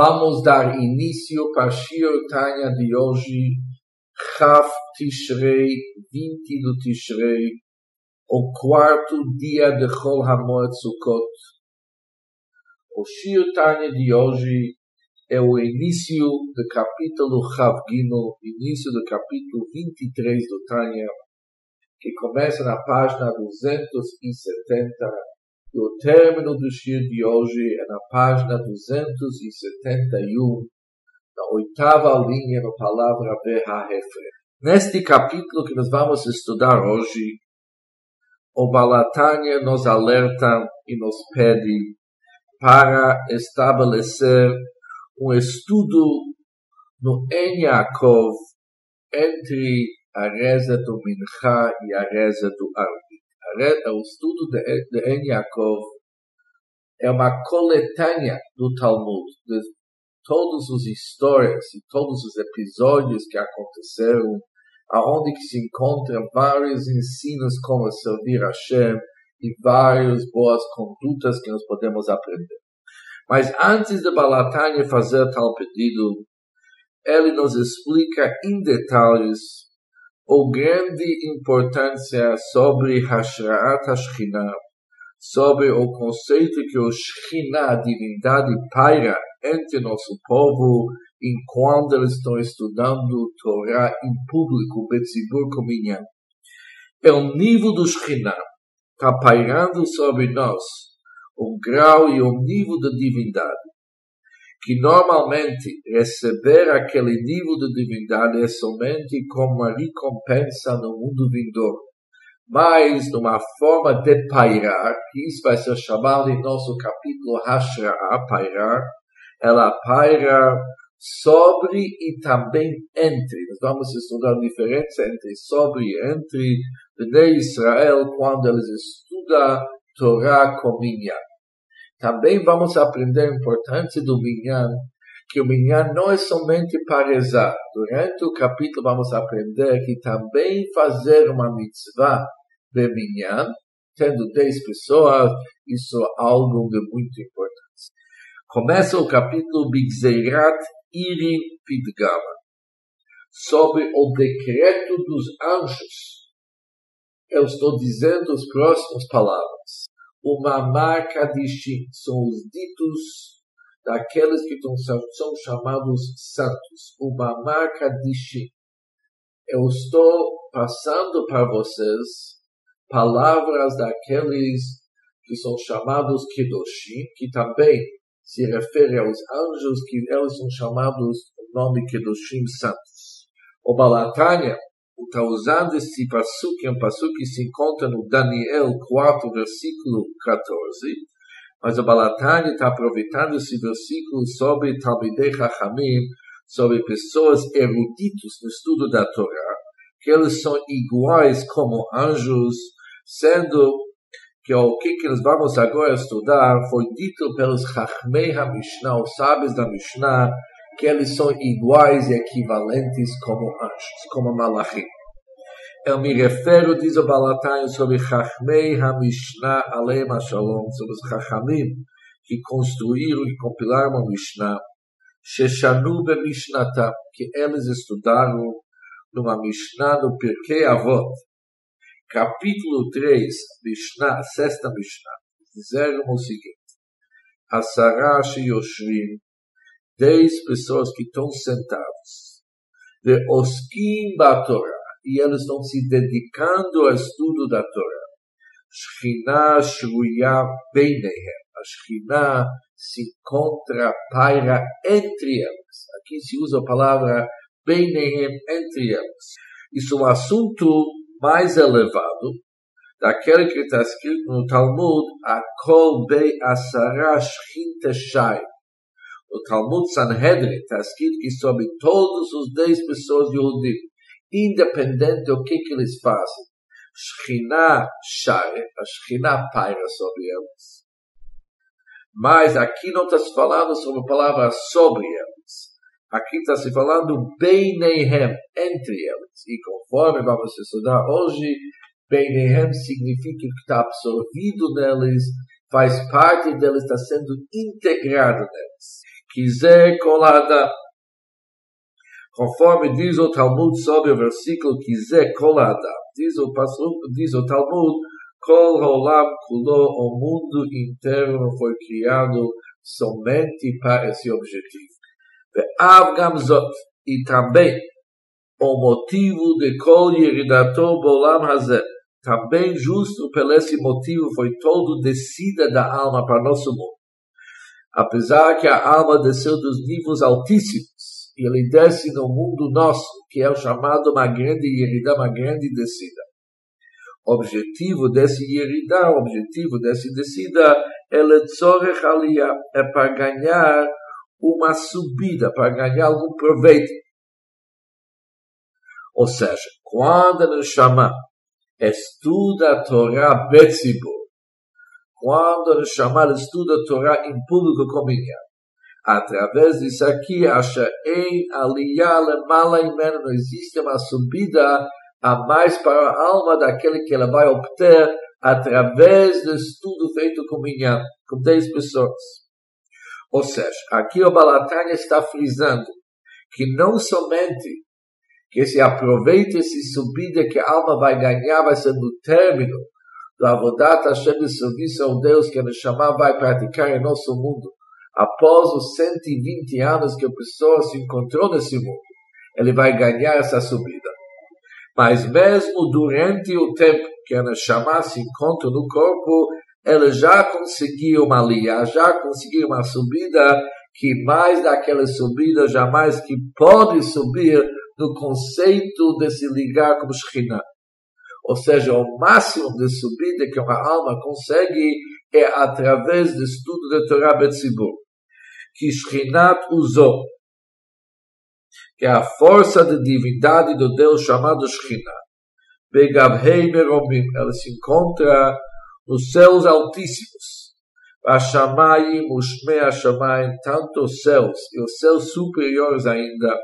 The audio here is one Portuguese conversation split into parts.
Vamos dar início para Shir Tanya de hoje, Chav Tishrei, 20 do Tishrei, o quarto dia de Chol HaMoed Sukkot. O Shir Tanya de hoje é o início do capítulo Chav Gimel, início do capítulo 23 do Tanya, que começa na página 270 e o término do Shir de hoje é na página 271, na oitava linha da palavra Beha-Hefer. Neste capítulo que nós vamos estudar hoje, o Balatanya nos alerta e nos pede para estabelecer um estudo no En Yaakov entre a reza do Mincha e a reza do Arbi o estudo de, de En Yaakov é uma coletânea do Talmud, de todas as histórias e todos os episódios que aconteceram, aonde que se encontram vários ensinos como servir a Hashem. E várias boas condutas que nós podemos aprender. Mas antes de Balatanya fazer tal pedido, ele nos explica em detalhes ou grande importância sobre Hashraat Hashchina, sobre o conceito que o Shekhinah, a divindade, paira entre nosso povo enquanto eles estão estudando Torá em público, Betzibur Kominyan. É o nível do Shekhinah, está pairando sobre nós, o grau e o nível da divindade que normalmente receber aquele nível de divindade é somente como uma recompensa no mundo vindouro, mas numa forma de pairar, que isso vai ser chamado em nosso capítulo Hashra'a, pairar, ela paira sobre e também entre. Nós vamos estudar a diferença entre sobre e entre Bnei Israel quando eles estudam Torá com Minyan. Também vamos aprender a importância do Minyan, que o Minyan não é somente para rezar. Durante o capítulo vamos aprender que também fazer uma mitzvah de Minyan, tendo 10 pessoas, isso é algo de muita importância. Começa o capítulo Bigzeirat Irin Pidgama, sobre o decreto dos anjos. Eu estou dizendo as próximas palavras uma marca distinta. São os ditos daqueles que são chamados santos. Uma marca distinta. Eu estou passando para vocês palavras daqueles que são chamados Kedoshim, que também se refere aos anjos, que eles são chamados o nome Kedoshim Santos. O Balatanya está usando esse passo que é um passo que se encontra no Daniel 4, versículo 14, mas o Balatani está aproveitando esse versículo sobre Talmidei Chachamim, sobre pessoas eruditos no estudo da Torá, que eles são iguais como anjos, sendo que o que, que nós vamos agora estudar foi dito pelos Chachmei HaMishnah, os sábios da Mishnah, que eles são iguais e equivalentes como anjos, como malachim. Eu me refiro, diz o Balatani, sobre Chachmei HaMishnah Aleim HaShalom, sobre os Chachamim que construíram e compilaram a Mishnah, Sheshanu BeMishnata, que eles estudaram numa Mishnah do Pirkei Avot, capítulo 3, Mishnah, sexta Mishnah, fizeram o seguinte, Asarash Yoshvim, dez pessoas que estão sentados, de Oskim Batorah, e eles estão se dedicando ao estudo da Torá. Shekhinah Shruya Beinehem. A Shekhinah se encontra, paira entre eles. Aqui se usa a palavra Beinehem, entre eles. Isso é um assunto mais elevado, daquele que está escrito no Talmud, a Kol Bei Asara Shechinte Shai. No Talmud Sanhedrin está escrito que sobre todos os dez pessoas Yehudim, independente do que, que eles fazem, Shekhinah Shai, a Shekhinah paira sobre eles. Mas aqui não está se falando sobre a palavra sobre eles. Aqui está se falando Beinehem, entre eles. E conforme vamos estudar hoje, Beinehem significa que está absorvido neles, faz parte deles, está sendo integrado neles Zé colada. Conforme diz o Talmud sobre o versículo Zé colada, diz o, diz o Talmud, Kol Olam Kulo, o mundo inteiro foi criado somente para esse objetivo. Ve'av Gamzot, e também o motivo de Kol Yeridato Bolam Hazeh, também justo por esse motivo foi todo descida da alma para nosso mundo. Apesar que a alma desceu dos níveis altíssimos, e ele desce no mundo nosso, que é o chamado uma grande yerida, uma grande descida. O objetivo desse yerida, o objetivo dessa descida, é é para ganhar uma subida, para ganhar algum proveito. Ou seja, quando nos chama estuda a Torá Betzibur. Quando nos chamar estuda a Torá em público com. Através disso aqui, acha em aliyah lemala imena, não existe uma subida a mais para a alma daquele que ela vai obter através do estudo feito com minha, com 10 pessoas. Ou seja, aqui o Balatanya está frisando que não somente que se aproveite esse subida que a alma vai ganhar, vai ser no término do Avodat Hashem de serviço ao Deus que a Neshama vai praticar em nosso mundo. Após os 120 anos que a pessoa se encontrou nesse mundo, ele vai ganhar essa subida. Mas mesmo durante o tempo que a Neshama se encontra no corpo, ele já conseguiu uma linha, já conseguiu uma subida que mais daquela subida jamais que pode subir no conceito de se ligar como Shekhinah. Ou seja, o máximo de subida que uma alma consegue é através do estudo da Torá Betzibur, que Shekhinah usou, que é a força de divindade do Deus chamado Shekhinah. Begabhei Meromim, ela se encontra nos céus altíssimos. Hashamayim, Ushmei Hashamayim, tanto os céus e os céus superiores ainda,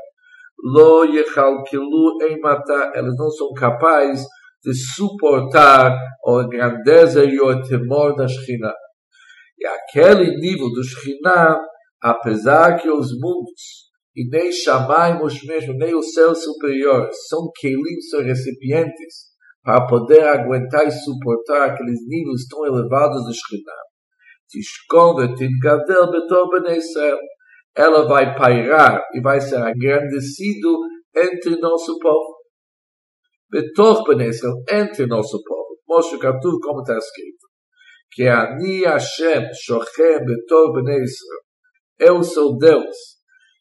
lo yechalkilu eimata, eles não são capazes de suportar a grandeza e o temor da Shekhinah. E aquele nível do Shekhinah, apesar que os mundos, e nem chamamos mesmo, nem os céus superiores, são kelim, são recipientes, para poder aguentar e suportar aqueles níveis tão elevados de Shekhinah. Tishkon v'titgadel betor b'nei Israel ela vai pairar e vai ser agrandecido entre nosso povo. Betor Benesel, entre nosso povo. Moshe Katuv, como está escrito. Que Ani Hashem Shochem Betor Benesel. Eu sou Deus.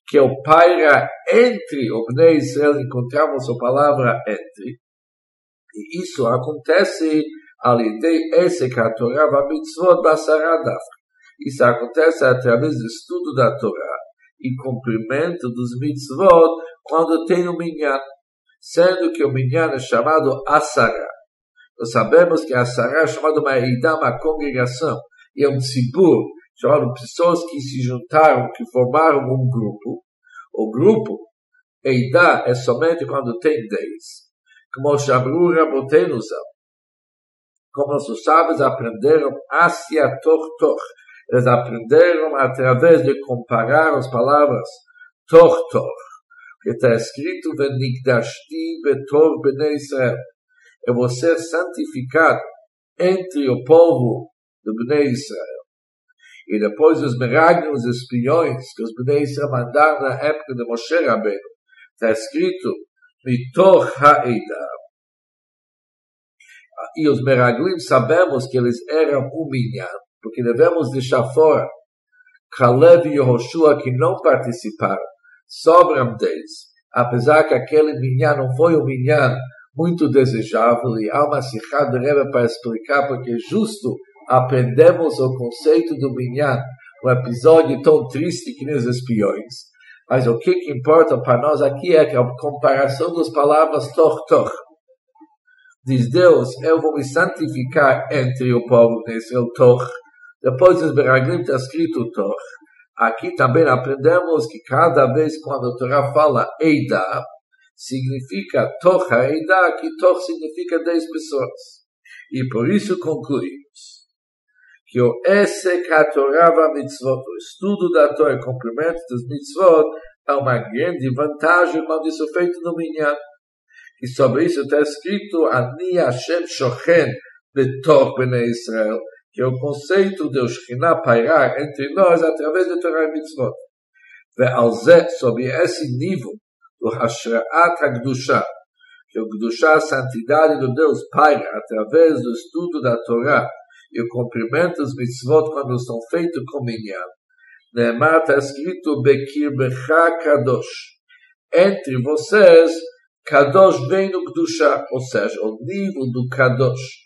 Que eu paira entre o Bnei Israel. Encontramos a palavra entre. E isso acontece ali de esse que a Torá vai mitzvot basaradaf. Isso acontece através do estudo da Torá e cumprimento dos mitzvot quando tem o minyan, sendo que o minyan é chamado asara. Nós sabemos que asara é chamado uma eidá, uma congregação, e é um tzibur, chamado pessoas que se juntaram, que formaram um grupo. O grupo, eidá, é somente quando tem dez. Como Shabru Rabotenu como os sábios aprenderam, Asia Tor Tor, eles aprenderam através de comparar as palavras tor tor, que está escrito Venigdashti betor bnei Israel. Eu vou ser santificado entre o povo do Bnei Israel. E depois os meragnos, os espiões que os Bnei Israel mandaram na época de Moshe Rabbeinu, está escrito Mitor Ha'eda. E os meraglim sabemos que eles eram um minyan porque devemos deixar fora Caleb e Yehoshua que não participaram, sobram deles, apesar que aquele minyan não foi um minyan muito desejável e há uma sirra de Rebbe para explicar porque justo aprendemos o conceito do minyan, um episódio tão triste que nos espiões. Mas o que, que importa para nós aqui é que a comparação das palavras tor tor. Diz Deus, eu vou me santificar entre o povo nesse tor depois dos Beraglim está escrito Tor. Aqui também aprendemos que cada vez quando a Torá fala Eida, significa Torha Eida, que Tor significa 10 pessoas. E por isso concluímos que o Esek HaTorah mitzvot, o estudo da Torá, o cumprimento das mitzvot, é uma grande vantagem quando isso é feito no Minyan. E sobre isso está escrito, Ani Hashem Shochen Betor Bnei Israel, que é o conceito de Shekhinah pairar entre nós através da Torá e mitzvot. ועל זה, sobre esse nível do Hashraat HaKdusha, que o Kdusha, a santidade do Deus, paira através do estudo da Torá e o cumprimento dos mitzvot quando são feitos com minyan. Neemar está escrito Bekir Becha Kadosh. Entre vocês, Kadosh vem no Kdusha, ou seja, o nível do Kadosh.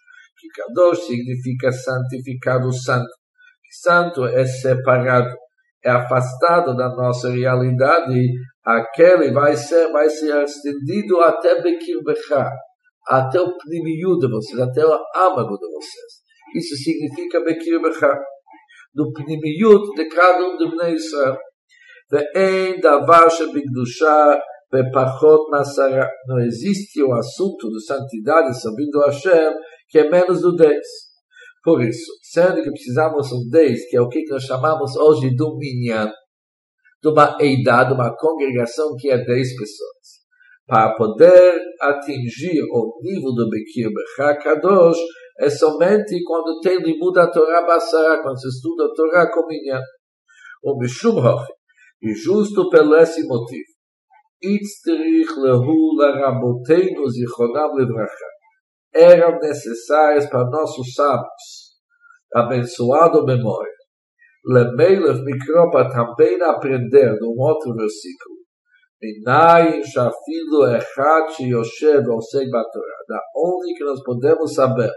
Que Kadosh significa santificado, santo. Santo é separado é afastado da nossa realidade, aquele vai ser, vai ser estendido até Bekir Bechá, até o pnimiú de vocês, até o âmago de vocês. Isso significa Bekir Bechá, do pnimiú de cada um de Bnei Israel. ואין דבר שבקדושה ופחות מעשרה. não existe o assunto de santidade, a Hashem, que é menos do 10. Por isso, sendo que precisamos um 10, que é o que nós chamamos hoje do minyan, de uma eidade, uma congregação que é 10 pessoas, para poder atingir o nível do Bekir Bechakadosh, é somente quando tem limud a Torá quando se estuda a Torá com minyan. O Mishum e justo pelo esse motivo, Itzterich lehu laraboteinu zichonam levracha, eram necessárias para nossos sábios. Abençoado memória. Lemelech Mikropa também aprender num outro versículo. Minai Shafilu Echad Yoshev Osei Batorah. Da onde que nós podemos saber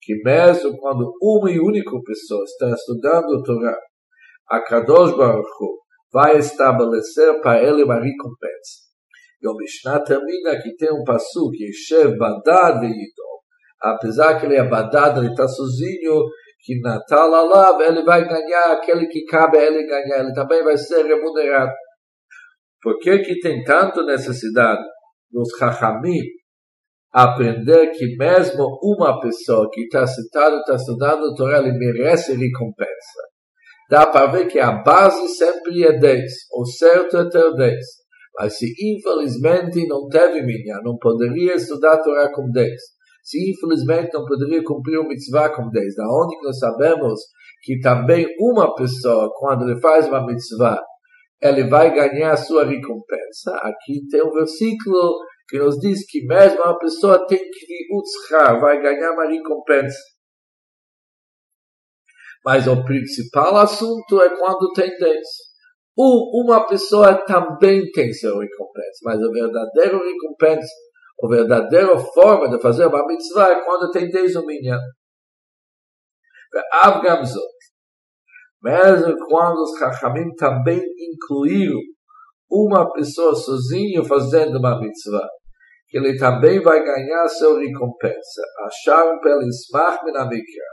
que mesmo quando uma e única pessoa está estudando a Torá, a Kadosh Baruch Hu vai estabelecer para ele uma recompensa. E o Mishnah termina que tem um passo que Yeshev Badad Veidom. Apesar que ele é badado, ele está sozinho, que Natal Alav, ele vai ganhar aquele que cabe a ele ganhar. Ele também vai ser remunerado. Por que, que tem tanta necessidade nos Chachamim aprender que mesmo uma pessoa que está sentada, está estudando a Torá, ele merece recompensa? Dá para ver que a base sempre é 10, o certo é ter 10. Mas se infelizmente não teve minha, não poderia estudar a Torá com 10. Se infelizmente não poderia cumprir o mitzvah com 10. Da onde nós sabemos que também uma pessoa, quando ele faz uma mitzvah, ele vai ganhar a sua recompensa. Aqui tem um versículo que nos diz que mesmo uma pessoa tem que vai ganhar uma recompensa. Mas o principal assunto é quando tem 10. Uma pessoa também tem sua recompensa, mas a verdadeira recompensa, a verdadeira forma de fazer uma mitzvah é quando tem 10 no minyan. Mesmo quando os Chachamim também incluíram uma pessoa sozinho fazendo uma mitzvah, que ele também vai ganhar sua recompensa. Acharam pelo Ismach Minamikra,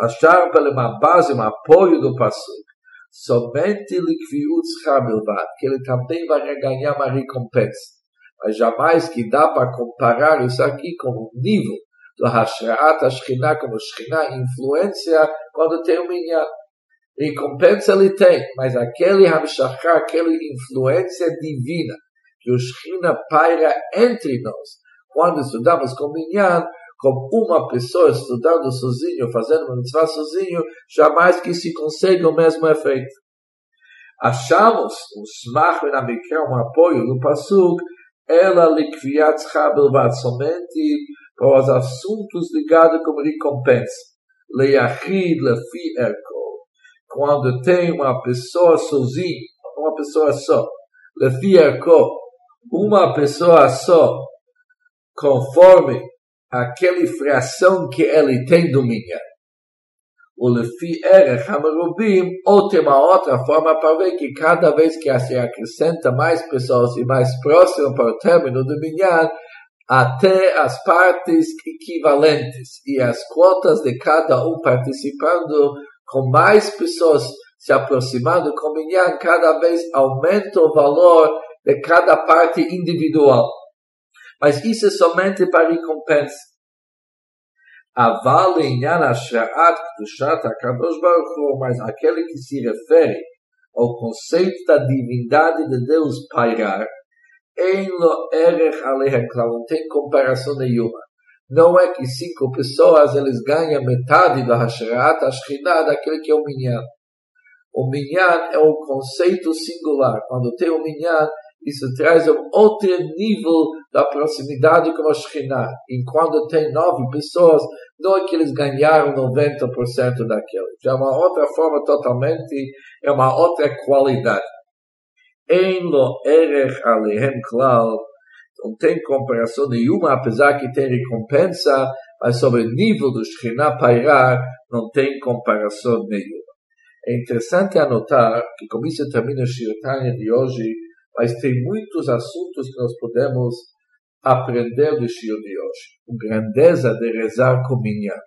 acharam pela uma base, um apoio do Pasuk somente Likviut Bilvad, que ele também vai ganhar uma recompensa. Mas jamais que dá para comparar isso aqui com o nível do Hashraat Ashkinah, como Shkinah, influência quando tem um minyan. Recompensa ele tem, mas aquele Hamshachar, aquela influência divina, que o Shkinah paira entre nós, quando estudamos com minyan, como uma pessoa estudando sozinho, fazendo uma mitzvah sozinho, jamais que se consiga o mesmo efeito. Achamos o smach na mikra, um apoio no pasuk, ela likviat belvad, somente para os assuntos ligados com recompensa. Leachid lefi erko. Quando tem uma pessoa sozinha, uma pessoa só, lefi erko, uma pessoa só, conforme aquela fração que ele tem domínio. O lefi erech hamerubim, ou tem uma outra forma para ver que cada vez que se acrescenta mais pessoas e mais próximo para o término do até as partes equivalentes e as quotas de cada um participando com mais pessoas se aproximando com minyan, cada vez aumenta o valor de cada parte individual. Mas isso é somente para recompensa. Aval inyan ashra'at kdushat HaKadosh Baruch Hu, mas aquele que se refere ao conceito da divindade de Deus pairar, em lo erech aleha não tem comparação nenhuma. Não é que cinco pessoas eles ganham metade da Hasharat Ashkinah daquele que é o Minyan. O Minyan é um conceito singular. Quando tem o Minyan, isso traz um outro nível da proximidade com a Shekhinah. Enquanto tem nove pessoas, não é que eles ganharam 90% daquele. Já é uma outra forma totalmente, é uma outra qualidade. Em lo erech alehem klal, não tem comparação nenhuma, apesar que tem recompensa, mas sobre o nível do Shekhinah Pairar, não tem comparação nenhuma. É interessante anotar que, como isso termina o Shirtanya de hoje, mas tem muitos assuntos que nós podemos aprender do Shio de hoje. A grandeza de rezar com Minyan.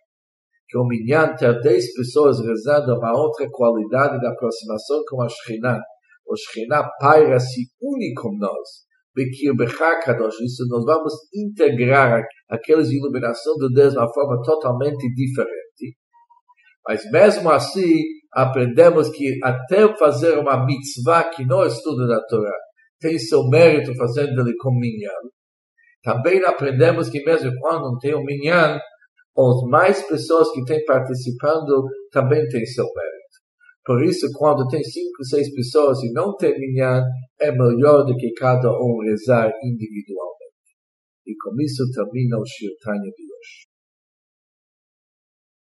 Que o Minyan ter 10 pessoas rezando uma outra qualidade de aproximação com a Shekhinah. O Shekhinah paira-se une com nós. Bekir Bechakadosh, isso nós vamos integrar aquelas iluminações de Deus de uma forma totalmente diferente. Mas mesmo assim, aprendemos que até fazer uma mitzvah que não é estudo da Torá, tem seu mérito fazendo ele com minyan. Também aprendemos que mesmo quando tem o minyan, as mais pessoas que têm participando também têm seu mérito. Por isso, quando tem cinco, seis pessoas e não tem minyan, é melhor do que cada um rezar individualmente. E com isso termina o Shirtanya de